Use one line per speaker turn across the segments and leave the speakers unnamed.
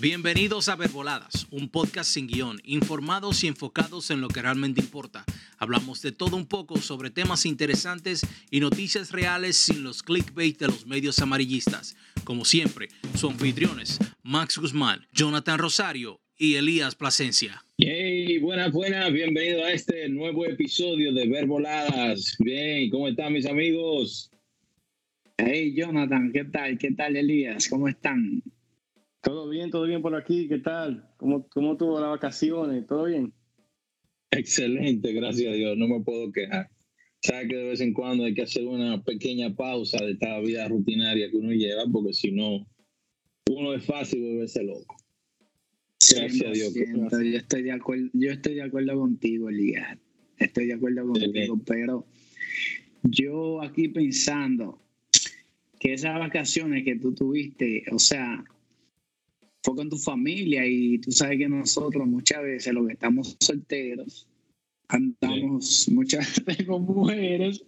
Bienvenidos a Verboladas, un podcast sin guion, informados y enfocados en lo que realmente importa. Hablamos de todo un poco sobre temas interesantes y noticias reales sin los clickbait de los medios amarillistas. Como siempre, sus anfitriones, Max Guzmán, Jonathan Rosario y Elías Plasencia.
Hey, buenas, buenas, bienvenido a este nuevo episodio de Verboladas. Bien, ¿cómo están mis amigos?
Hey, Jonathan, ¿qué tal? ¿Qué tal, Elías? ¿Cómo están?
Todo bien, todo bien por aquí. ¿Qué tal? ¿Cómo, cómo tuvo las vacaciones? ¿Todo bien?
Excelente, gracias a Dios. No me puedo quejar. Sabes que de vez en cuando hay que hacer una pequeña pausa de esta vida rutinaria que uno lleva, porque si no, uno es fácil volverse loco.
Gracias a Dios. Yo estoy de acuerdo, yo estoy de acuerdo contigo, Elías. Estoy de acuerdo contigo, pero yo aquí pensando que esas vacaciones que tú tuviste, o sea, fue con tu familia y tú sabes que nosotros muchas veces los que estamos solteros andamos muchas veces con mujeres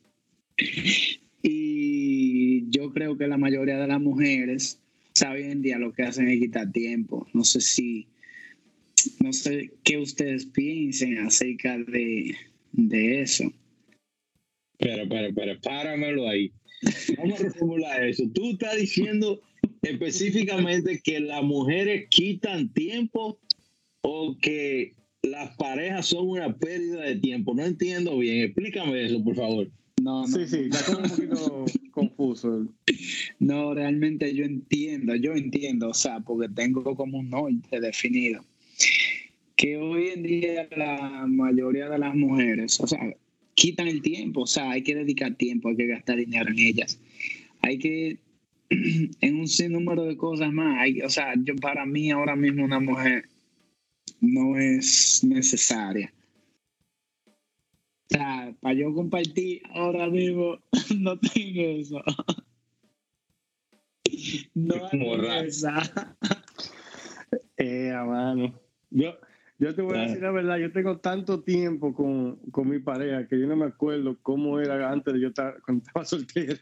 y yo creo que la mayoría de las mujeres saben en día lo que hacen es quitar tiempo. No sé si, no sé qué ustedes piensen acerca de, de eso.
Pero, pero, pero, páramelo ahí. Vamos a reformular eso. Tú estás diciendo específicamente que las mujeres quitan tiempo o que las parejas son una pérdida de tiempo. No entiendo bien. Explícame eso, por favor.
No, sí, sí, está como un poquito confuso.
No, realmente yo entiendo, yo entiendo, o sea, porque tengo como un norte definido. Que hoy en día la mayoría de las mujeres, o sea, quitan el tiempo, o sea, hay que dedicar tiempo, hay que gastar dinero en ellas. Hay que en un sinnúmero de cosas más. o sea, yo para mí ahora mismo una mujer no es necesaria. O sea, para yo compartir ahora mismo no tengo eso. No
es esa. Eh, mano. Yo, yo te voy a decir la verdad, yo tengo tanto tiempo con, con, mi pareja que yo no me acuerdo cómo era antes de yo estar, cuando estaba soltero.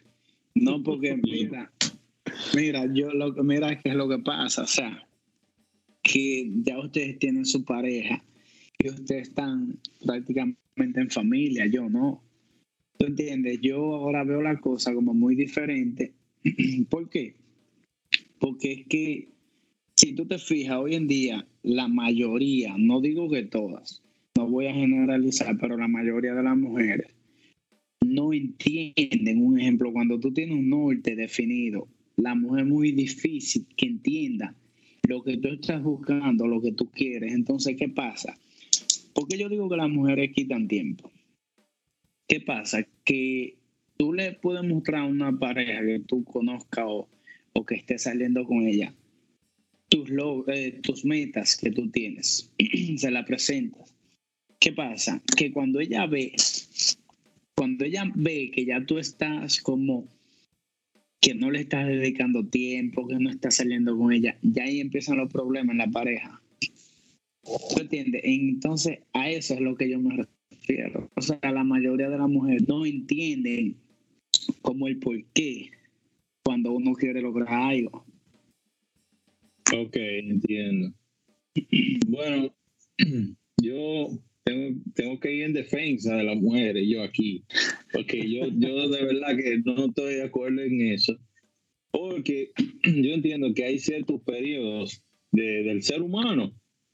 No, porque mira, Mira, yo lo que mira qué es lo que pasa, o sea, que ya ustedes tienen su pareja y ustedes están prácticamente en familia, yo no. ¿Tú entiendes? Yo ahora veo la cosa como muy diferente. ¿Por qué? Porque es que si tú te fijas, hoy en día la mayoría, no digo que todas, no voy a generalizar, pero la mayoría de las mujeres no entienden, un ejemplo, cuando tú tienes un norte definido la mujer muy difícil que entienda lo que tú estás buscando, lo que tú quieres. Entonces, ¿qué pasa? Porque yo digo que las mujeres quitan tiempo. ¿Qué pasa? Que tú le puedes mostrar a una pareja que tú conozcas o, que estés saliendo con ella tus, eh, tus metas que tú tienes. Se la presentas. ¿Qué pasa? Que cuando ella ve, cuando ella ve que ya tú estás como que no le estás dedicando tiempo, que no estás saliendo con ella, ya ahí empiezan los problemas en la pareja. ¿Tú entiendes? Entonces, a eso es lo que yo me refiero. O sea, la mayoría de las mujeres no entienden como el por qué cuando uno quiere lograr algo.
Ok, entiendo. Bueno, yo tengo, que ir en defensa de las mujeres, yo aquí, porque yo, yo de verdad que no estoy de acuerdo en eso, porque yo entiendo que hay ciertos periodos del ser humano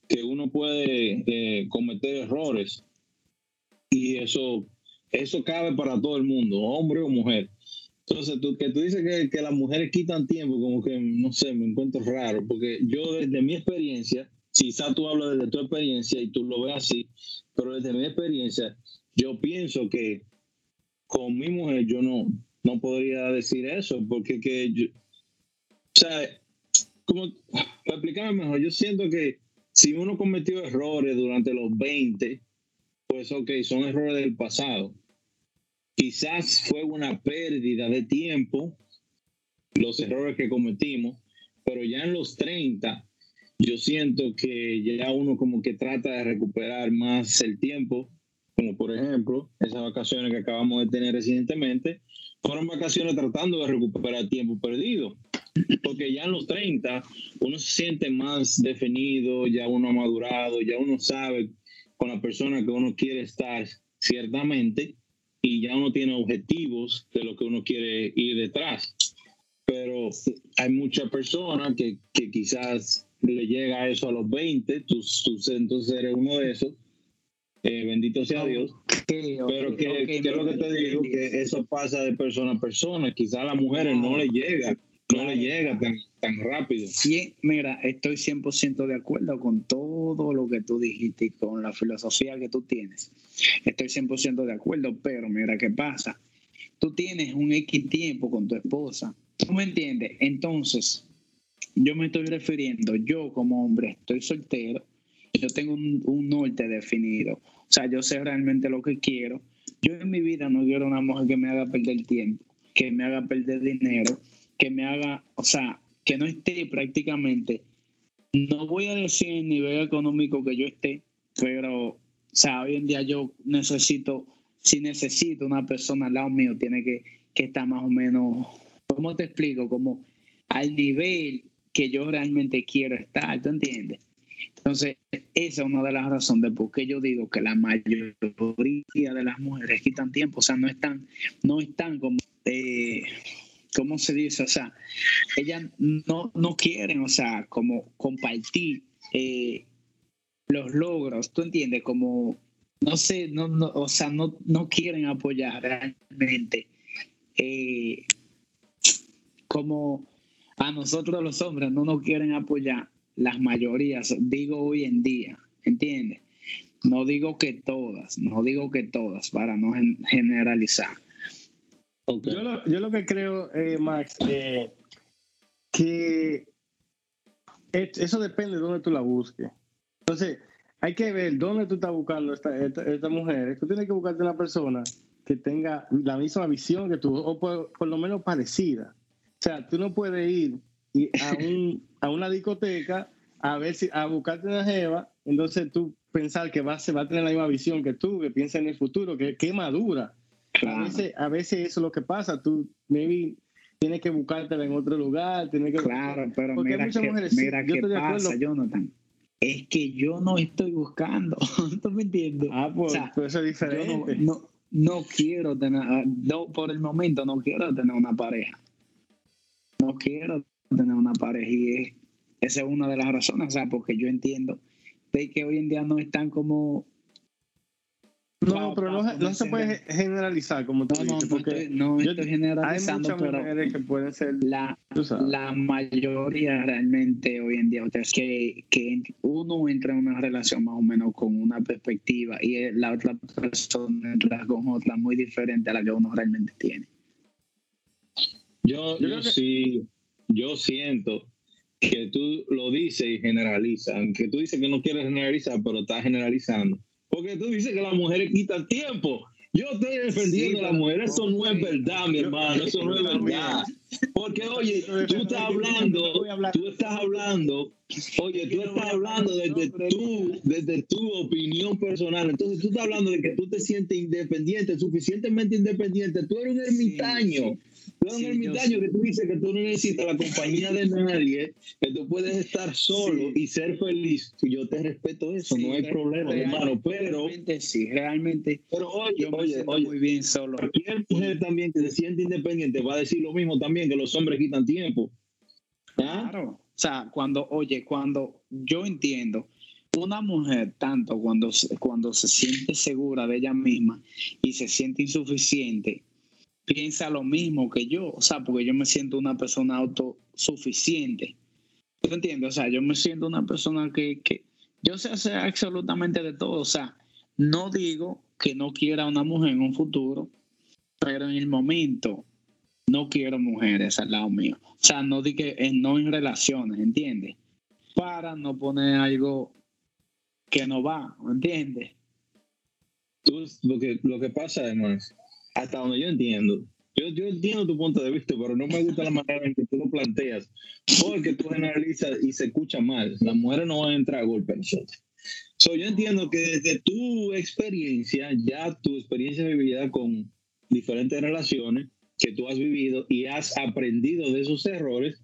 que uno puede eh, cometer errores y eso, eso cabe para todo el mundo, hombre o mujer. Entonces, tú, que tú dices que, que las mujeres quitan tiempo, como que, no sé, me encuentro raro, porque yo desde mi experiencia, quizá tú hablas desde tu experiencia y tú lo ves así, pero desde mi experiencia, yo pienso que con mi mujer yo no, no podría decir eso, porque que yo, o sea, como, para explicarme mejor, yo siento que si uno cometió errores durante los 20, pues ok, son errores del pasado. Quizás fue una pérdida de tiempo los errores que cometimos, pero ya en los 30 yo siento que ya uno como que trata de recuperar más el tiempo, como por ejemplo esas vacaciones que acabamos de tener recientemente, fueron vacaciones tratando de recuperar tiempo perdido. porque ya en los 30 uno se siente más definido, ya uno ha madurado, ya uno sabe con la persona que uno quiere estar ciertamente y ya uno tiene objetivos de lo que uno quiere ir detrás. Pero hay muchas personas que, que quizás le llega eso a los 20, tú, tú entonces eres uno de esos. Eh, bendito sea Dios. Pero que, que lo que te digo, que eso pasa de persona a persona. Quizás a las mujeres no le llega no le llega tan, tan rápido.
Sí, mira, estoy 100% de acuerdo con todo lo que tú dijiste y con la filosofía que tú tienes. Estoy 100% de acuerdo, pero mira qué pasa. Tú tienes un X tiempo con tu esposa. ¿Tú me entiendes? Entonces, yo me estoy refiriendo, yo como hombre estoy soltero, yo tengo un, un norte definido. O sea, yo sé realmente lo que quiero. Yo en mi vida no quiero una mujer que me haga perder tiempo, que me haga perder dinero que me haga, o sea, que no esté prácticamente, no voy a decir el nivel económico que yo esté, pero, o sea, hoy en día yo necesito, si necesito una persona al lado mío, tiene que, que estar más o menos, ¿cómo te explico? Como al nivel que yo realmente quiero estar, ¿tú entiendes? Entonces, esa es una de las razones de por qué yo digo que la mayoría de las mujeres quitan tiempo, o sea, no están, no están como... Eh, ¿cómo se dice? O sea, ellas no, no quieren, o sea, como compartir eh, los logros, ¿tú entiendes? Como, no sé, no, no, o sea, no, no quieren apoyar realmente. Eh, como a nosotros los hombres no nos quieren apoyar las mayorías, digo hoy en día, ¿entiendes? No digo que todas, no digo que todas, para no generalizar
yo, lo, yo, lo, que creo, eh, Max, eh, que eso depende de dónde tú la busques. Entonces, hay que ver dónde tú estás buscando esta, esta, mujer. Tú tienes que buscarte una persona que tenga la misma visión que tú, o por, lo menos parecida. O sea, tú no puedes ir a, un, a una discoteca a ver si a buscarte una jeva, entonces tú pensar que va, se va a tener la misma visión que tú, que piensa en el futuro, que, que madura. A, veces, a veces eso es lo que pasa. Tú, maybe, tienes que buscártela en otro lugar. Tienes que
claro, pero mira, que, mira qué pasa, Jonathan. Es que yo no estoy buscando. ¿Tú me entiendes?
Ah, pues, pues eso es diferente.
no, no, quiero tener, ah, no, por el momento no quiero tener una pareja. No quiero tener una pareja y esa es una de las razones, o sea, porque yo entiendo de que hoy en día no están como
no, pero no, se puede generalizar como tú
no,
dices,
porque no estoy generalizando,
hay muchas mujeres que pueden ser
la, la mayoría realmente hoy en día es que, que uno entra en una relación más o menos con una perspectiva y la otra persona entra con otra muy diferente a la que uno realmente tiene.
Yo, yo, sí, yo siento que tú lo dices y generalizas, aunque tú dices que no quieres generalizar, pero estás generalizando porque tú dices que las mujeres quitan tiempo. Yo estoy defendiendo a las mujeres, eso no es verdad, mi hermano, eso no es verdad. Porque, oye, tú estás hablando, tú estás hablando, oye, tú estás hablando desde tu, desde tu opinión personal. Entonces, tú estás hablando de que tú te sientes independiente, suficientemente independiente. Tú eres un ermitaño. Un ermitaño que tú dices que tú no necesitas la compañía de nadie, que tú puedes estar solo y ser feliz. Y yo te respeto eso, no hay problema, hermano. Pero,
realmente sí, realmente.
Pero oye, oye, oye,
muy bien solo.
Cualquier mujer también que se siente independiente va a decir lo mismo también, que los hombres quitan tiempo.
¿Ah? Claro. O sea, cuando, oye, cuando yo entiendo, una mujer, tanto cuando, cuando se siente segura de ella misma y se siente insuficiente, piensa lo mismo que yo, o sea, porque yo me siento una persona autosuficiente. ¿Tú entiendes? O sea, yo me siento una persona que, que yo sé hacer absolutamente de todo. O sea, no digo que no quiera una mujer en un futuro, pero en el momento no quiero mujeres al lado mío. O sea, no di que no en relaciones, ¿entiendes? Para no poner algo que no va, ¿entiendes?
lo que, lo que pasa además hasta donde yo entiendo. Yo, yo entiendo tu punto de vista, pero no me gusta la manera en que tú lo planteas, porque tú generalizas y se escucha mal. Las mujeres no van a entrar a golpe a nosotros. So, yo entiendo que desde tu experiencia, ya tu experiencia de vida con diferentes relaciones que tú has vivido y has aprendido de esos errores,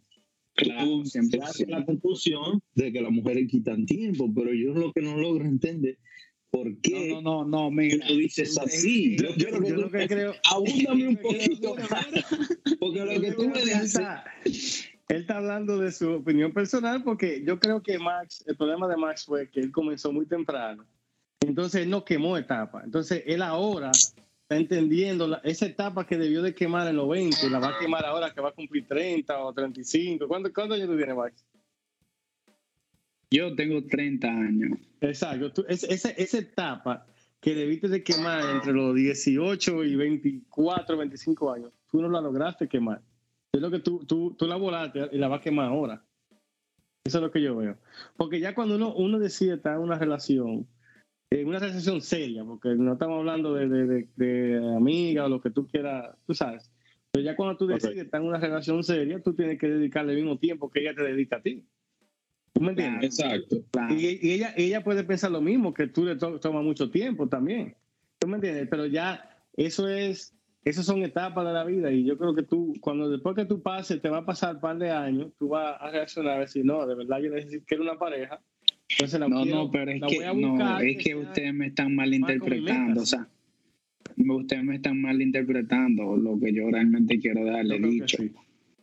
Claro, tú la conclusión de que las mujeres quitan tiempo, pero yo lo que no logro entender ¿Por qué?
No, no, no, mira.
Tú dices así. Yo, yo, yo, yo lo que creo. Abúndame un poquito. porque lo que tú me dices.
Él está hablando de su opinión personal porque yo creo que Max, el problema de Max fue que él comenzó muy temprano. Entonces él no quemó etapa. Entonces él ahora está entendiendo la, esa etapa que debió de quemar en los 20, la va a quemar ahora que va a cumplir 30 o 35. ¿Cuántos cuánto años tú tienes, Max?
Yo tengo 30 años.
Exacto. esa, esa etapa que debiste de quemar entre los 18 y 24, 25 años, tú no la lograste quemar. Es lo que tú, tú, tú la volaste y la vas a quemar ahora. Eso es lo que yo veo. Porque ya cuando uno, uno decide estar en una relación, en una relación seria, porque no estamos hablando de, de, de, amiga o lo que tú quieras, tú sabes. Pero ya cuando tú decides estar en una relación seria, tú tienes que dedicarle el mismo tiempo que ella te dedica a ti. ¿Tú me entiendes?
Exacto.
Y, ella, ella puede pensar lo mismo, que tú le tomas mucho tiempo también. ¿Tú me entiendes? Pero ya eso es, esas son etapas de la vida y yo creo que tú, cuando después que tú pases, te va a pasar un par de años, tú vas a reaccionar y decir, no, de verdad yo necesito, quiero una pareja. Entonces la
no, no, pero es que, no, es que, ustedes me están malinterpretando, o sea, ustedes me están malinterpretando lo que yo realmente quiero darle dicho.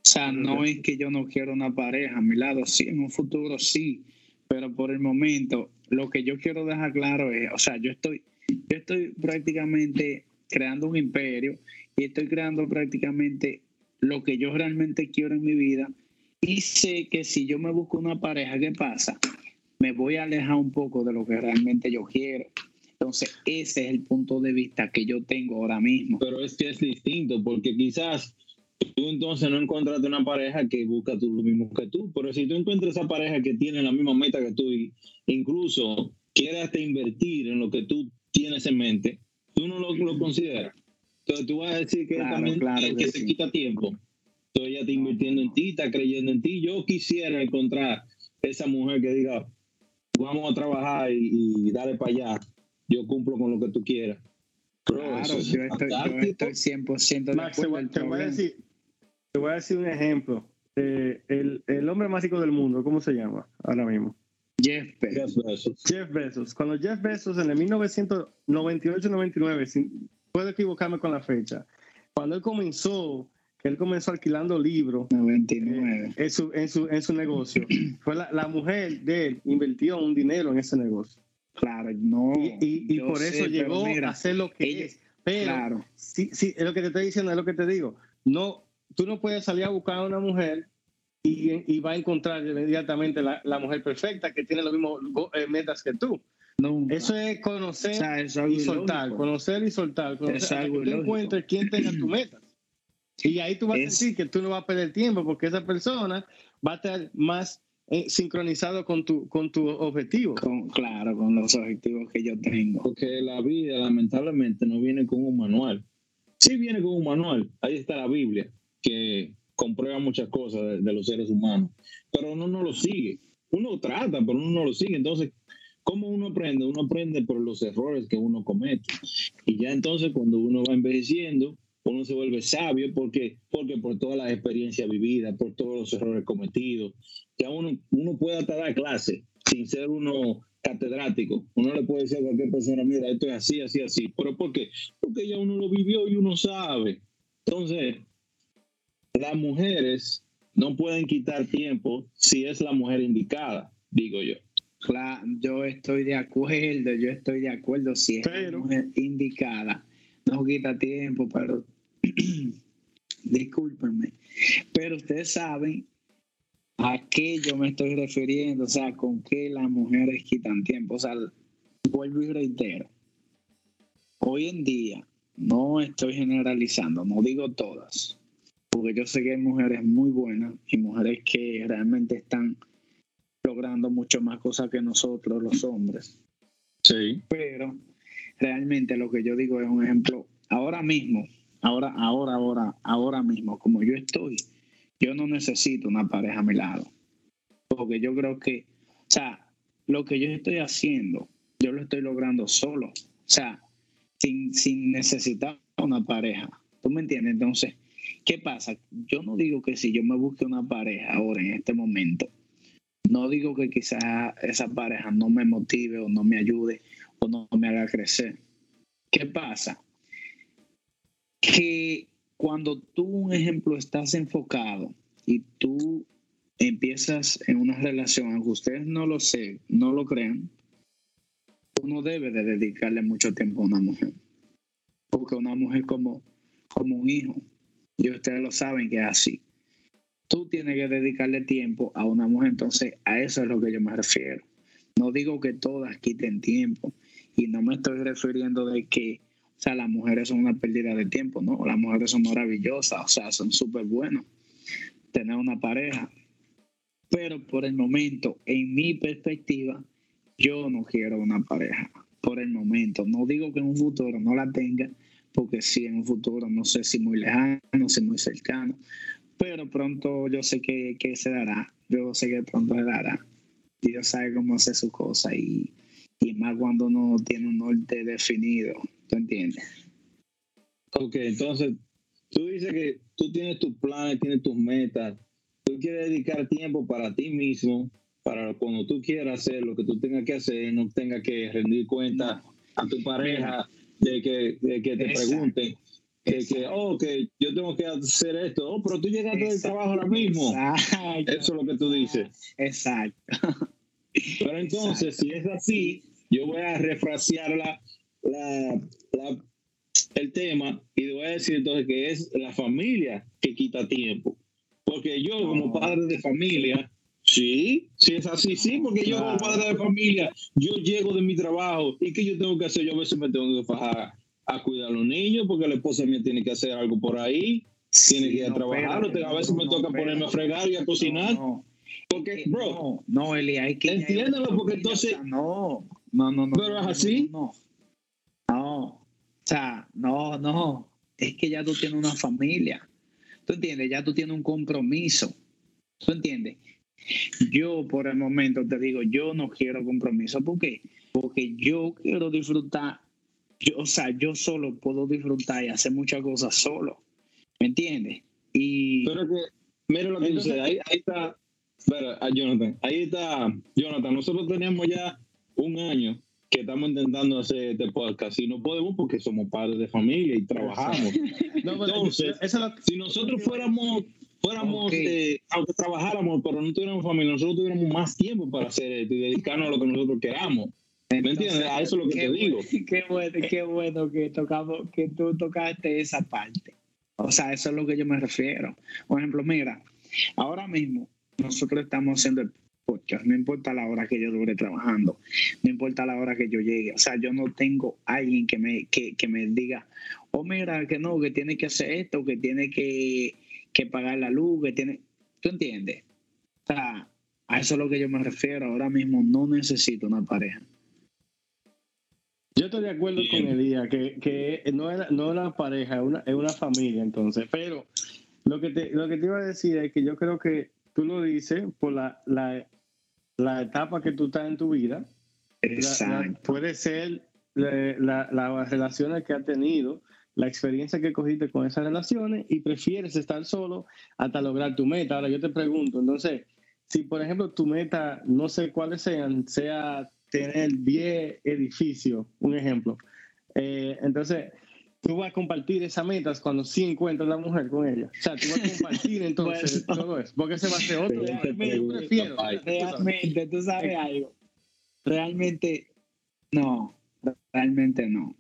O sea, no es que yo no quiero una pareja a mi lado, sí, en un futuro sí, pero por el momento lo que yo quiero dejar claro es, o sea, yo estoy, yo estoy prácticamente creando un imperio y estoy creando prácticamente lo que yo realmente quiero en mi vida y sé que si yo me busco una pareja, ¿qué pasa? Me voy a alejar un poco de lo que realmente yo quiero. Entonces, ese es el punto de vista que yo tengo ahora mismo.
Pero es que es distinto, porque quizás tú entonces no encontraste una pareja que busca tú lo mismo que tú, pero si tú encuentras esa pareja que tiene la misma meta que tú y incluso quiere hasta invertir en lo que tú tienes en mente, tú no lo, lo consideras. Entonces tú vas a decir que también que, que se quita tiempo. Entonces ella está invirtiendo en ti, está creyendo en ti. Yo quisiera encontrar esa mujer que diga, vamos a trabajar y, y dale para allá. Yo cumplo con lo que tú quieras.
Claro, yo estoy, yo estoy 100% de
Max, acuerdo. Te, voy a decir, te voy a decir un ejemplo. Eh, el, el, hombre más rico del mundo, ¿cómo se llama ahora mismo?
Jeff Bezos.
Jeff Bezos. Cuando Jeff Bezos en el 1998-99, puedo equivocarme con la fecha, cuando él comenzó, que él comenzó alquilando libros
99.
Eh, en, su, en, su, en su negocio, fue la, la mujer de él invirtió un dinero en ese negocio.
Claro, no.
Y, y, por eso llegó a hacer lo que es. Pero, claro. sí, sí, es lo que te estoy diciendo, es lo que te digo. No, tú no puedes salir a buscar a una mujer y, y va a encontrar inmediatamente la, la, mujer perfecta que tiene los mismos eh, metas que tú. Nunca. Eso es conocer o sea, es y soltar, conocer y soltar. Conocer, es algo que tú encuentres quién tenga tu metas. Y ahí tú vas es... a decir que tú no vas a perder tiempo porque esa persona va a estar más eh, sincronizado con tu, con tu objetivo.
Con, claro, con los objetivos que yo tengo.
Porque la vida lamentablemente no viene con un manual. Sí viene con un manual. Ahí está la Biblia, que comprueba muchas cosas de, de los seres humanos, pero uno no lo sigue. Uno trata, pero uno no lo sigue. Entonces, ¿cómo uno aprende? Uno aprende por los errores que uno comete. Y ya entonces cuando uno va envejeciendo, uno se vuelve sabio porque, porque por todas las experiencias vividas, por todos los errores cometidos, ya uno, uno puede hasta dar clase sin ser uno catedrático. Uno le puede decir a cualquier persona, mira, esto es así, así, así. ¿Pero por qué? Porque ya uno lo vivió y uno sabe. Entonces, las mujeres no pueden quitar tiempo si es la mujer indicada, digo yo.
Claro, yo estoy de acuerdo, yo estoy de acuerdo si es pero, la mujer indicada. No quita tiempo, pero discúlpenme. Pero ustedes saben a qué yo me estoy refiriendo, o sea, con qué las mujeres quitan tiempo. O sea, vuelvo y reitero. Hoy en día, no estoy generalizando, no digo todas, porque yo sé que hay mujeres muy buenas y mujeres que realmente están logrando mucho más cosas que nosotros los hombres.
Sí.
Pero realmente lo que yo digo es un ejemplo. Ahora mismo, ahora, ahora, ahora, ahora mismo, como yo estoy, yo no necesito una pareja a mi lado. Porque yo creo que, o sea, lo que yo estoy haciendo, yo lo estoy logrando solo. O sea, sin, sin necesitar una pareja. ¿Tú me entiendes? Entonces, ¿qué pasa? Yo no digo que si yo me busque una pareja ahora en este momento, no digo que quizás esa pareja no me motive o no me ayude o no me haga crecer. ¿Qué pasa? Que cuando tú, un ejemplo, estás enfocado y tú empiezas en una relación, aunque ustedes no lo sé, no lo crean, uno debe de dedicarle mucho tiempo a una mujer. Porque una mujer como, como un hijo, y ustedes lo saben que es así. Tú tienes que dedicarle tiempo a una mujer, entonces a eso es lo que yo me refiero. No digo que todas quiten tiempo y no me estoy refiriendo de que, o sea, las mujeres son una pérdida de tiempo, ¿no? Las mujeres son maravillosas, o sea, son súper buenas tener una pareja. Pero por el momento, en mi perspectiva, yo no quiero una pareja. Por el momento. No digo que en un futuro no la tenga, porque sí, en un futuro no sé si muy lejano, si muy cercano. Pero pronto yo sé que, que se dará. Yo sé que pronto se dará. Dios sabe cómo hacer su cosa y, y más cuando uno tiene un norte definido. ¿Tú entiendes?
Ok, entonces tú dices que tú tienes tus planes, tienes tus metas, tú quieres dedicar tiempo para ti mismo, para cuando tú quieras hacer lo que tú tengas que hacer, no tengas que rendir cuenta a tu pareja de que, de que te pregunten. Que, que, oh, que yo tengo que hacer esto, oh, pero tú llegaste del trabajo ahora mismo. Eso es lo que tú dices.
Exacto.
Pero entonces, si es así, yo voy a refrasear la, la, la, el tema y voy a decir entonces que es la familia que quita tiempo. Porque yo como padre de familia, sí, sí es así, sí, porque yo como padre de familia, yo llego de mi trabajo y ¿qué yo tengo que hacer? Yo a veces me tengo que fajar a cuidar a los niños porque la esposa mía tiene que hacer algo por ahí, tiene que ir a trabajar, a veces me toca ponerme a fregar y a cocinar. Porque, bro,
no, Eli, hay que.
Entiéndelo, porque entonces.
No, no, no, no.
Pero es así.
No, no. O sea, no, no. Es que ya tú tienes una familia. ¿Tú entiendes? Ya tú tienes un compromiso. ¿Tú entiendes? Yo, por el momento, te digo, yo no quiero compromiso. ¿Por qué? Porque yo quiero disfrutar. Yo, o sea, yo solo puedo disfrutar y hacer muchas cosas solo. ¿Me entiendes? Y.
Pero que, mira lo que dice, ahí, ahí está Espera, ah, Jonathan, ahí está, Jonathan, nosotros tenemos ya un año que estamos intentando hacer este podcast y no podemos porque somos padres de familia y trabajamos. Entonces, si nosotros fuéramos, fuéramos eh, aunque trabajáramos, pero no tuviéramos familia, nosotros tuviéramos más tiempo para hacer esto y dedicarnos a lo que nosotros queramos. ¿Me entiendes? A eso es lo que te digo.
Qué bueno, qué bueno que, tocamos, que tú tocaste esa parte. O sea, eso es lo que yo me refiero. Por ejemplo, mira, ahora mismo nosotros estamos haciendo el podcast, no importa la hora que yo dure trabajando, no importa la hora que yo llegue, o sea, yo no tengo alguien que me, que, me diga, oh, mira, que no, que tiene que hacer esto, que tiene que, que pagar la luz, que tiene, ¿tú entiendes? O sea, a eso es lo que yo me refiero, ahora mismo no necesito una pareja.
Yo estoy de acuerdo con Elías, que, que no, era, no una pareja, es una, es una familia entonces, pero lo que, te, lo que te iba a decir es que yo creo que tú lo dices por la, la, etapa que tú estás en tu vida.
Exacto.
puede ser las relaciones que has tenido, la experiencia que cogiste con esas relaciones y prefieres estar solo hasta lograr tu meta. Ahora yo te pregunto, entonces, si por ejemplo tu meta, no sé cuáles sean, sea tener 10 edificios, un ejemplo, eh, entonces tú vas a compartir esas metas cuando sí encuentras la mujer con ella. O sea, tú vas a compartir entonces todo eso. Porque ese va a ser otro.
Realmente, realmente, tú sabes algo. Realmente, no. Realmente no.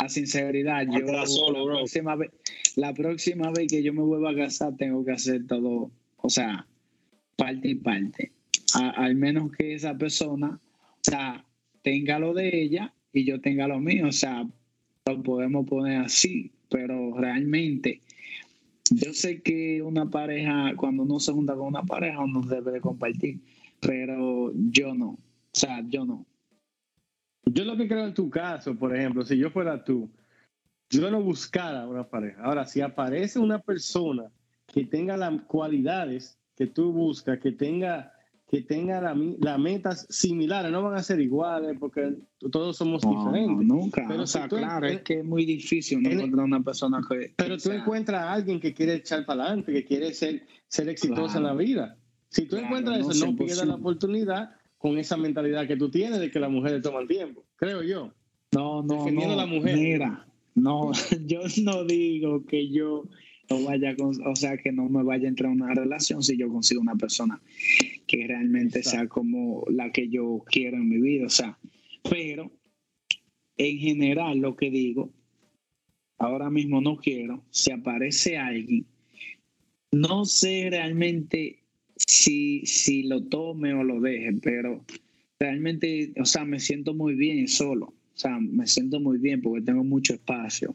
A sinceridad, yo
solo,
la, próxima vez, la próxima vez que yo me vuelva a casar, tengo que hacer todo, o sea, parte y parte. al menos que esa persona, o sea, tenga lo de ella y yo tenga lo mío. O sea, lo podemos poner así, pero realmente yo sé que una pareja, cuando uno se junta con una pareja, uno debe de compartir, pero yo no, o sea, yo no.
Yo lo que creo en tu caso, por ejemplo, si yo fuera tú, yo no buscara una pareja. Ahora, si aparece una persona que tenga las cualidades que tú buscas, que tenga que tengan las metas similares, no van a ser iguales porque todos somos diferentes.
nunca. Pero o sea, claro, es que es muy difícil no encontrar una persona que.
Pero tú encuentras a alguien que quiere echar para adelante, que quiere ser, ser exitosa en la vida. Si tú encuentras eso, no pierdas la oportunidad con esa mentalidad que tú tienes de que las mujeres toman tiempo, creo yo.
No, no, no. la mujer. Mira, no, yo no digo que yo no vaya, o sea, que no me vaya a entrar en una relación si yo consigo una persona que realmente sea como la que yo quiero en mi vida, o sea, pero en general lo que digo, ahora mismo no quiero, si aparece alguien, no sé realmente si, si lo tome o lo deje, pero realmente, o sea, me siento muy bien solo, o sea, me siento muy bien porque tengo mucho espacio,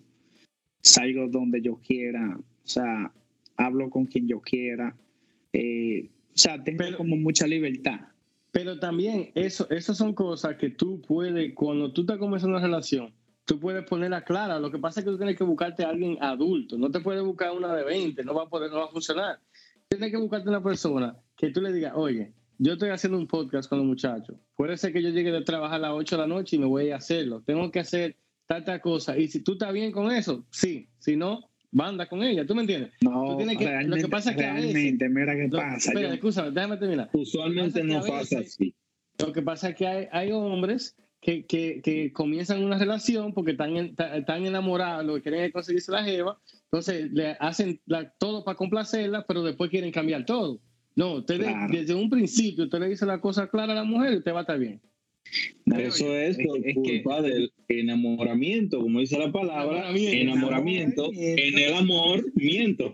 salgo donde yo quiera, o sea, hablo con quien yo quiera. Eh, o sea, tengo como mucha libertad.
Pero también eso, esas son cosas que tú puedes, cuando tú estás comenzando una relación, tú puedes ponerla clara. Lo que pasa es que tú tienes que buscarte a alguien adulto. No te puedes buscar una de 20, no va a poder, no va a funcionar. Tienes que buscarte una persona que tú le digas, oye, yo estoy haciendo un podcast con los muchachos. Puede ser que yo llegue de trabajar a las 8 de la noche y me voy a hacerlo. Tengo que hacer tanta cosa. Y si tú estás bien con eso, sí. Si no, banda con ella, ¿tú me entiendes?
No, lo que pasa es que realmente, mira qué pasa.
Espera, escúchame, déjame terminar.
Usualmente no pasa así.
Lo que pasa es que hay, hay hombres que, que, que, comienzan una relación porque están, están enamorados, lo que quieren es conseguirse la jeva, entonces le hacen todo para complacerla, pero después quieren cambiar todo. No, usted desde un principio usted le dice la cosa clara a la mujer y usted va a estar bien.
Eso es por culpa del enamoramiento, como dice la palabra, enamoramiento, en el amor, miento.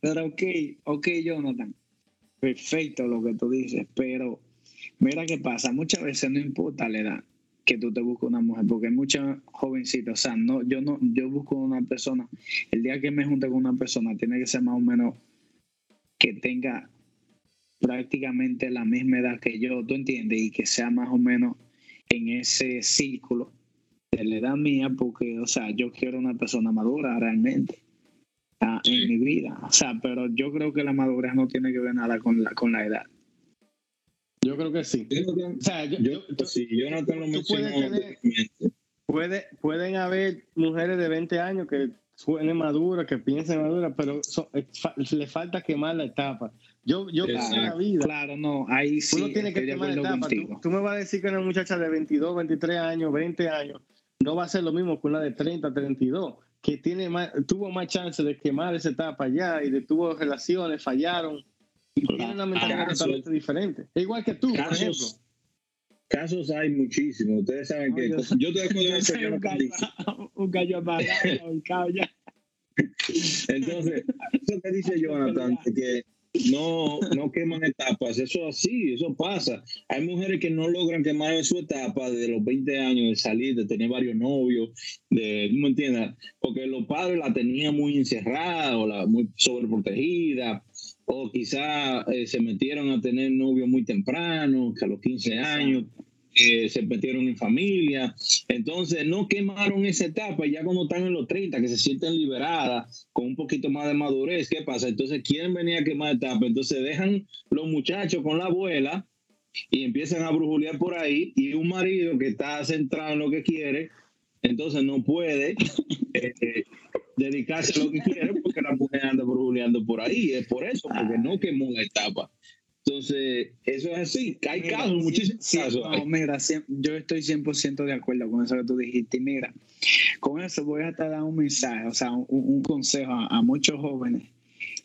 Pero ok, ok, Jonathan, perfecto lo que tú dices, pero mira qué pasa, muchas veces no importa la edad que tú te busques una mujer, porque hay muchas jovencitas, o sea, no, yo no, yo busco una persona, el día que me junte con una persona tiene que ser más o menos que tenga prácticamente la misma edad que yo, ¿tú entiendes? Y que sea más o menos en ese círculo de la edad mía, porque, o sea, yo quiero una persona madura realmente ah, en mi vida. O sea, pero yo creo que la madurez no tiene que ver nada con la, con la edad.
Yo creo que sí.
o sea, yo, yo, no tengo
puede, pueden haber mujeres de 20 años que suenen maduras, que piensen maduras, pero eh, le falta quemar la etapa. Yo, yo
la vida. Claro, no, ahí sí.
Uno tiene que quemar la etapa. Tú, me vas a decir que una muchacha de 22, 23 años, 20 años, no va a ser lo mismo que una de 30, 32, que tiene más, tuvo más chance de quemar esa etapa ya y de tuvo relaciones, fallaron tiene una mentalidad totalmente diferente. igual que tú, por ejemplo.
Casos hay muchísimos. Ustedes saben que yo, yo te
acuerdo un, gallo, un gallo apagado, un ya.
Entonces, eso que dice Jonathan, que no, no queman etapas, eso así, eso pasa. Hay mujeres que no logran quemar su etapa de los 20 años, de salir, de tener varios novios, de, ¿no me entiendes? Porque los padres la tenían muy encerrada o la, muy sobreprotegida, o quizá eh, se metieron a tener novios muy temprano, que a los 15 años se metieron en familia. Entonces, no quemaron esa etapa. Ya cuando están en los 30, que se sienten liberadas, con un poquito más de madurez, ¿qué pasa? Entonces, quieren venir a quemar etapa. Entonces, dejan los muchachos con la abuela y empiezan a brujulear por ahí. Y un marido que está centrado en lo que quiere, entonces no puede eh, dedicarse a lo que quiere porque la mujer anda brujuleando por ahí. Es por eso, porque no quemó la etapa. Entonces, eso es así. Hay casos, muchísimos casos.
No, mira, yo estoy 100% de acuerdo con eso que tú dijiste. mira, con eso voy a dar un mensaje, o sea, un, consejo a, muchos jóvenes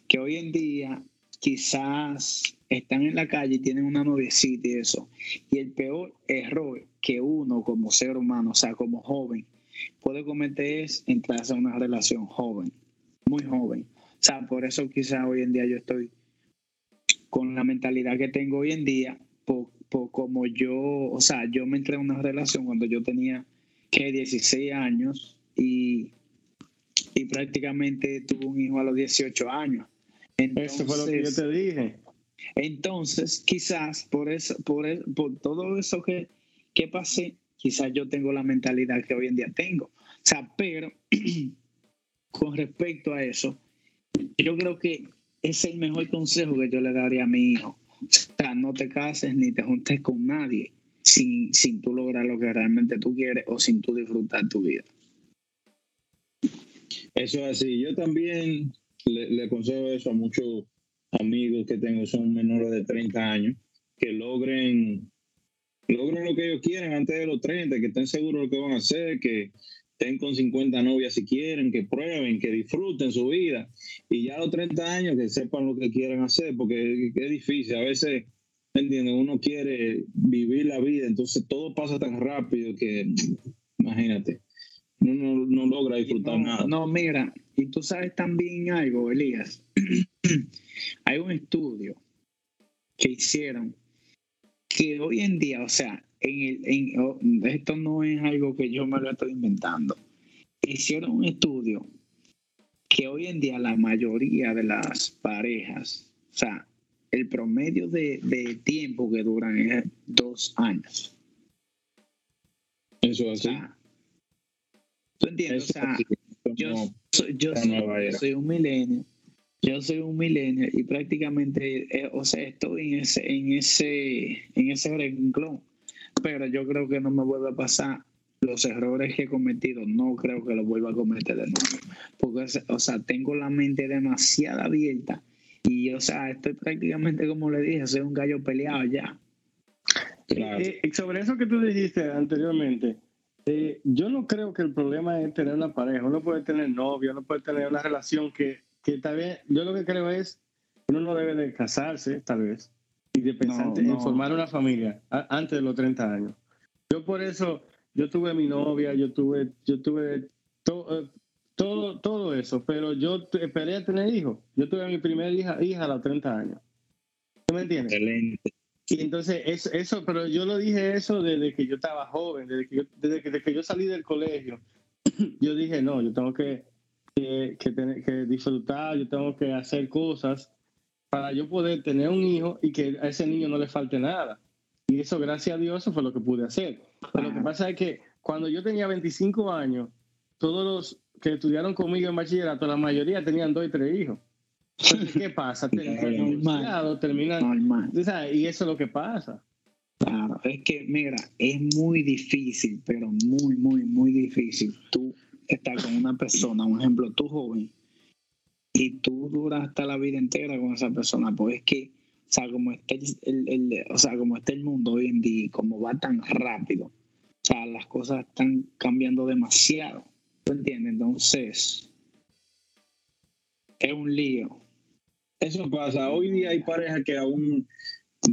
que hoy en día quizás están en la calle y tienen una noviecita y eso. Y el peor error que uno como ser humano, o sea, como joven, puede cometer es entrarse a una relación joven, muy joven. O sea, por eso quizás hoy en día yo estoy con la mentalidad que tengo hoy en día, por, como yo, o sea, yo me entré en una relación cuando yo tenía que 16 años y, y prácticamente tuve un hijo a los 18 años.
eso fue lo que yo te dije.
Entonces, quizás por eso, por, por todo eso que, que pasé, quizás yo tengo la mentalidad que hoy en día tengo. O sea, pero con respecto a eso, yo creo que es el mejor consejo que yo le daría a mi hijo. sea, no te cases ni te juntes con nadie sin, sin tú lograr lo que realmente tú quieres o sin tú disfrutar tu vida.
Eso es así. Yo también le, le aconsejo eso a muchos amigos que tengo, son menores de 30 años, que logren, logren lo que ellos quieren antes de los 30, que estén seguros de lo que van a hacer, que estén con 50 novias si quieren, que prueben, que disfruten su vida. Y ya a los 30 años que sepan lo que quieren hacer, porque es difícil. A veces, ¿entiendes? Uno quiere vivir la vida, entonces todo pasa tan rápido que, imagínate, uno no, logra disfrutar nada.
No, mira, y tú sabes también algo, Elías. Hay un estudio que hicieron que hoy en día, o sea, en el, en, oh, esto no es algo que yo me lo estoy inventando. Hicieron un estudio que hoy en día la mayoría de las parejas, o sea, el promedio de, de tiempo que duran es dos años.
Eso es así.
¿Tú entiendes? o sea, yo, soy, yo soy un milenio yo soy un milenio y prácticamente, eh, o sea, estoy en ese, en ese, en ese renglón. Pero yo creo que no me vuelve a pasar los errores que he cometido, no creo que los vuelva a cometer de nuevo. Porque, o sea, tengo la mente demasiado abierta y, o sea, estoy prácticamente, como le dije, soy un gallo peleado ya.
Eh, eh, sobre eso que tú dijiste anteriormente, yo no creo que el problema es tener una pareja. Uno puede tener novio, uno puede tener una relación que que tal vez, yo lo que creo es, uno no debe de casarse, tal vez, y de pensar en formar una familia antes de los 30 años. Yo por eso, yo tuve mi novia, yo tuve, yo tuve eh, todo, todo eso, pero yo esperé a tener hijos. Yo tuve mi primera hija, hija a los 30 años. ¿Tú me entiendes?
Excelente.
Y entonces, eso, eso, pero yo lo dije eso desde que yo estaba joven, desde que yo, desde que, desde que yo salí del colegio. Yo dije, no, yo tengo que que, tener, que disfrutar, yo tengo que hacer cosas para yo poder tener un hijo y que a ese niño no le falte nada. Y eso, gracias a Dios, eso fue lo que pude hacer. Pero lo que pasa es que cuando yo tenía 25 años, todos los que estudiaron conmigo en bachillerato, la mayoría tenían dos y tres hijos. ¿qué pasa? terminan, y eso es lo que pasa.
Claro, es que, mira, es muy difícil, pero muy, muy, muy difícil tú estar con una persona, un ejemplo, tú joven, y tú duras hasta la vida entera con esa persona, pues es que, o sea, como está el, o sea, como está el mundo hoy en día, como va tan rápido, o sea, las cosas están cambiando demasiado, ¿tú entiendes? Entonces, es un lío.
Eso pasa, hoy día hay parejas que aún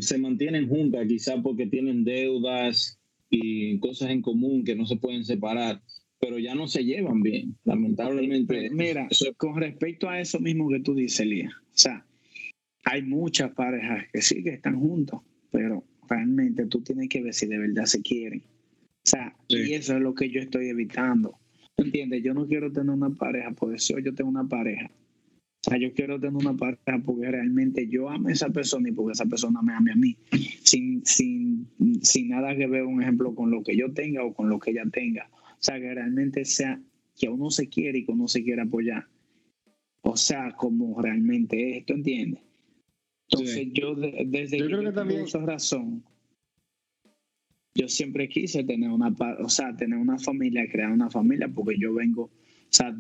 se mantienen juntas, quizás porque tienen deudas y cosas en común que no se pueden separar pero ya no se llevan bien, lamentablemente.
Mira, con respecto a eso mismo que tú dices, Lía, o sea, hay muchas parejas que sí que están juntos, pero realmente tú tienes que ver si de verdad se quieren. O sea, y eso es lo que yo estoy evitando. ¿Entiendes? Yo no quiero tener una pareja por eso yo tengo una pareja. O sea, yo quiero tener una pareja porque realmente yo amo a esa persona y porque esa persona me ame a mí. Sin, sin, sin nada que ver, un ejemplo, con lo que yo tenga o con lo que ella tenga o sea, que realmente sea que uno se quiere y que uno se quiere apoyar. O sea, como realmente esto, ¿entiendes? Entonces yo desde yo que, también esa razón, yo siempre quise tener una, o sea, tener una familia, crear una familia, porque yo vengo, o sea,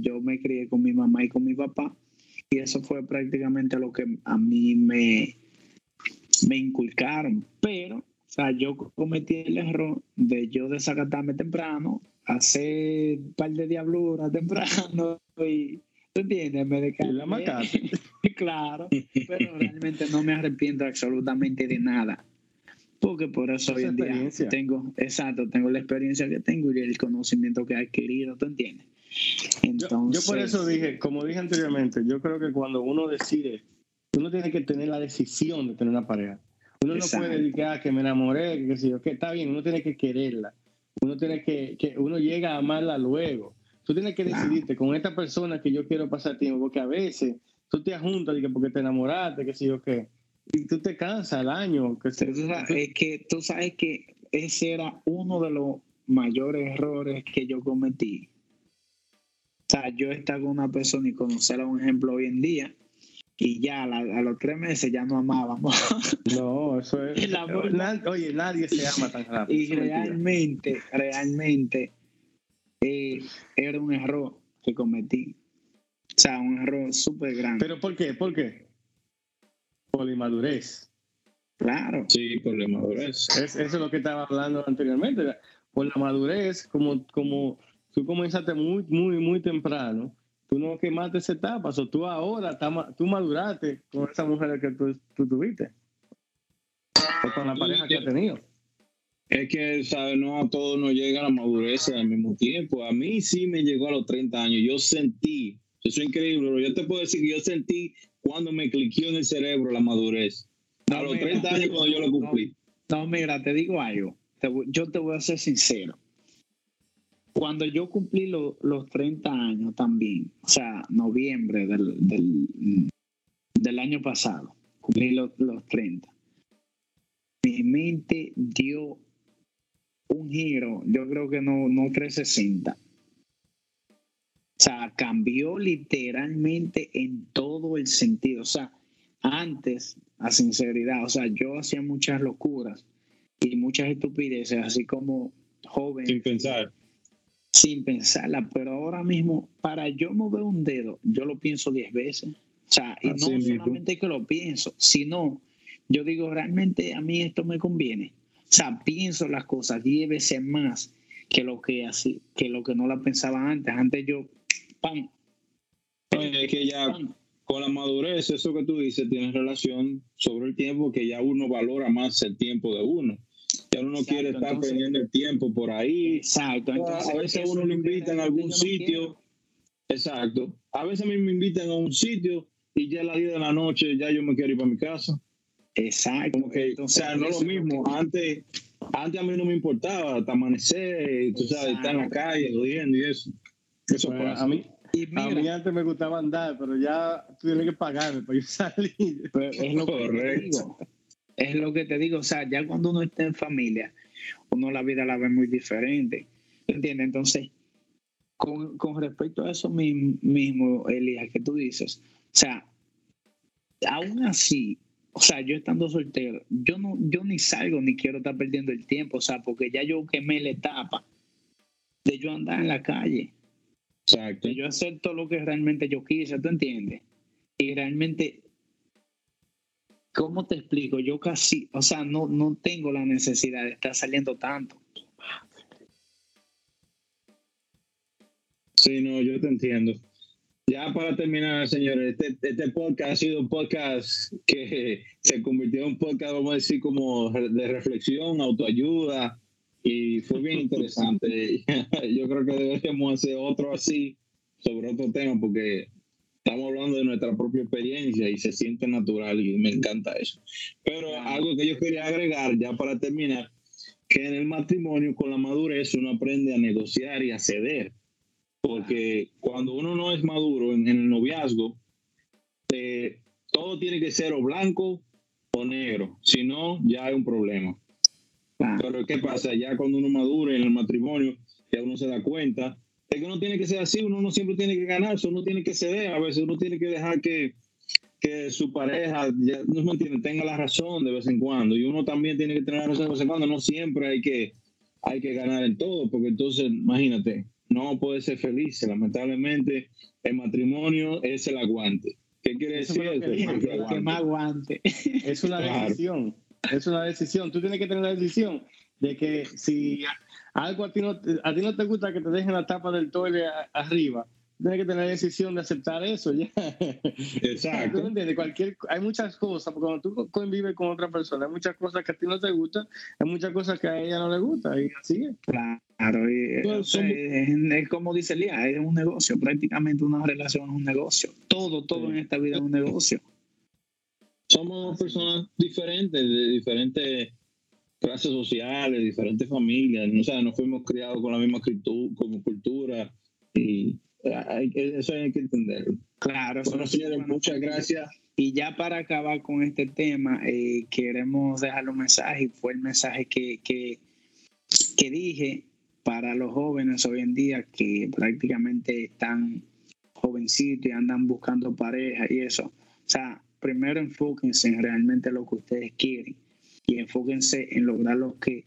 yo me crié con mi mamá y con mi papá, y eso fue prácticamente lo que a mí me, me inculcaron. Pero o sea, yo cometí el error de yo desacatarme temprano, hacer un par de diabluras temprano y, ¿tú entiendes? Me
decaí. la mataste.
claro, pero realmente no me arrepiento absolutamente de nada. Porque por eso hoy en día tengo, exacto, tengo la experiencia que tengo y el conocimiento que he adquirido, ¿tú entiendes?
Entonces, yo, por eso dije, como dije anteriormente, yo creo que cuando uno decide, uno tiene que tener la decisión de tener una pareja. Uno no puede dedicar a que me enamoré, que si que está bien, uno tiene que quererla. Uno tiene que, que uno llega a amarla luego. Tú tienes que decidirte con esta persona que yo quiero pasar tiempo, porque a veces tú te juntas porque te enamoraste, que si yo qué, y tú te cansas al año. Que
se, es que tú sabes que ese era uno de los mayores errores que yo cometí. O sea, yo estar con una persona y conocerla, un ejemplo, hoy en día, y ya a, los tres meses ya no amábamos.
No, eso es. oye, nadie se ama tan rápido.
Y realmente, realmente, eh, era un error que cometí. O sea, un error súper grande.
¿Pero por qué? ¿Por qué? Por la inmadurez.
Claro.
Sí, por la inmadurez.
Es, eso es lo que estaba hablando anteriormente. Por la madurez, como, como tú comenzaste muy, muy, muy temprano, tú no quemaste esa etapa, o tú ahora tú maduraste con esa mujer que tú, tuviste. O con la pareja que has tenido.
Es que, ¿sabes? No a todos nos llega la madurez al mismo tiempo. A mí sí me llegó a los 30 años. Yo sentí, eso es increíble, yo te puedo decir que yo sentí cuando me cliqueó en el cerebro la madurez. A los 30 años cuando yo lo cumplí.
No, mira, te digo algo. yo te voy a ser sincero cuando yo cumplí los 30 años también, o sea, noviembre del, del, año pasado, cumplí los, los 30, mi mente dio un giro, yo creo que no, no 360. O sea, cambió literalmente en todo el sentido. O sea, antes, a sinceridad, o sea, yo hacía muchas locuras y muchas estupideces, así como joven.
Sin pensar
sin pensarla, pero ahora mismo, para yo mover un dedo, yo lo pienso diez veces. O sea, y no solamente que lo pienso, sino yo digo, realmente a mí esto me conviene. O sea, pienso las cosas diez veces más que lo que así, que lo que no la pensaba antes. Antes yo, ¡pam!
Es que ya con la madurez, eso que tú dices, tiene relación sobre el tiempo, que ya uno valora más el tiempo de uno. Ya uno no quiere estar perdiendo el tiempo por ahí.
Exacto.
a veces uno lo invita en algún sitio. exacto. A veces a mí me invitan a un sitio y ya a las 10 de la noche ya yo me quiero ir para mi casa.
Exacto.
Como que, o sea, no es lo mismo. Antes, antes a mí no me importaba hasta amanecer, tú sabes, estar en la calle, jodiendo y eso. Eso
pasa. A mí, a mí antes me gustaba andar, pero ya tú tienes que pagarme para ir salir.
es lo Correcto. Es lo que te digo, o sea, ya cuando uno está en familia, uno la vida la ve muy diferente. ¿Entiendes? Entonces, con, respecto a eso mismo, Elías, que tú dices, o sea, aún así, o sea, yo estando soltero, yo no, yo ni salgo ni quiero estar perdiendo el tiempo, o sea, porque ya yo quemé la etapa de yo andar en la calle.
Exacto.
De yo hacer todo lo que realmente yo quise, ¿tú entiendes? Y realmente ¿Cómo te explico? Yo casi, o sea, no, no tengo la necesidad de estar saliendo tanto.
Sí, no, yo te entiendo. Ya para terminar, señores, este, este, podcast ha sido un podcast que se convirtió en un podcast, vamos a decir, como de reflexión, autoayuda, y fue bien interesante. yo creo que deberíamos hacer otro así sobre otro tema, porque estamos hablando de nuestra propia experiencia y se siente natural y me encanta eso. Pero algo que yo quería agregar ya para terminar, que en el matrimonio con la madurez uno aprende a negociar y a ceder. Porque cuando uno no es maduro en, el noviazgo, eh, todo tiene que ser o blanco o negro. Si no, ya hay un problema. Pero ¿qué pasa? Ya cuando uno madura en el matrimonio, ya uno se da cuenta es que uno tiene que ser así, uno no siempre tiene que ganar, uno tiene que ceder, a veces uno tiene que dejar que, que su pareja ya, no me entiende, tenga la razón de vez en cuando. Y uno también tiene que tener la razón de vez en cuando, no siempre hay que, hay que ganar en todo, porque entonces, imagínate, no puede ser feliz, lamentablemente el matrimonio es el aguante. ¿Qué quiere decir
eso? Que, más aguante.
Es una decisión, es una decisión, tú tienes que tener la decisión de que si algo a ti no, a ti no te gusta que te dejen la tapa del toile arriba. Tienes que tener la decisión de aceptar eso ya.
Exacto.
Cualquier, hay muchas cosas, porque cuando tú convives con otra persona, hay muchas cosas que a ti no te gustan, hay muchas cosas que a ella no le gustan, y así es.
Claro, y, es, como dice Lía, es un negocio, prácticamente una relación es un negocio. Todo, todo en esta vida es un negocio.
Somos personas diferentes, de diferentes clases sociales, diferentes familias, o sea, no fuimos criados con la misma cultura y eso hay que entenderlo.
Claro,
bueno, señores, muchas gracias.
Y ya para acabar con este tema, eh, queremos dejarle un mensaje, fue el mensaje que, que, que dije para los jóvenes hoy en día que prácticamente están jovencitos y andan buscando pareja y eso. O sea, primero enfóquense en realmente lo que ustedes quieren y enfóquense en lograr lo que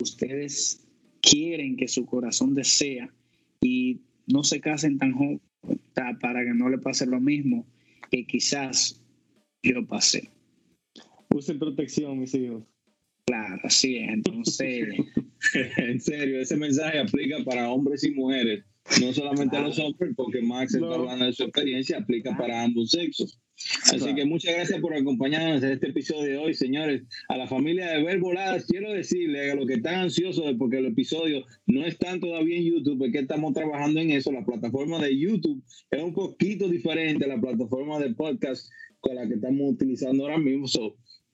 ustedes quieren que su corazón desea y no se casen tan jóvenes para que no le pase lo mismo que quizás yo pasé.
Usen protección, mis hijos.
Claro, así es. Entonces,
en serio, ese mensaje aplica para hombres y mujeres, no solamente a los hombres, porque Max está hablando de su experiencia, aplica para ambos sexos. Así que muchas gracias por acompañarnos en este episodio de hoy, señores. A la familia de Ver Voladas, quiero decirle a los que están ansiosos porque el episodio no está todavía en YouTube, es que estamos trabajando en eso. La plataforma de YouTube es un poquito diferente a la plataforma de podcast con la que estamos utilizando ahora mismo.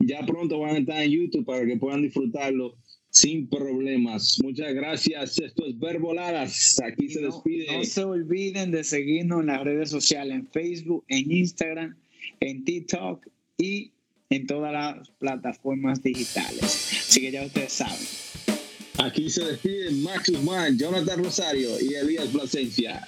ya pronto van a estar en YouTube para que puedan disfrutarlo sin problemas. Muchas gracias. Esto es Verboladas. Aquí se despide.
No se olviden de seguirnos en las redes sociales, en Facebook, en Instagram, en TikTok y en todas las plataformas digitales. Así que ya ustedes saben.
Aquí se despiden Max Guzmán, Jonathan Rosario y Elías Plasencia.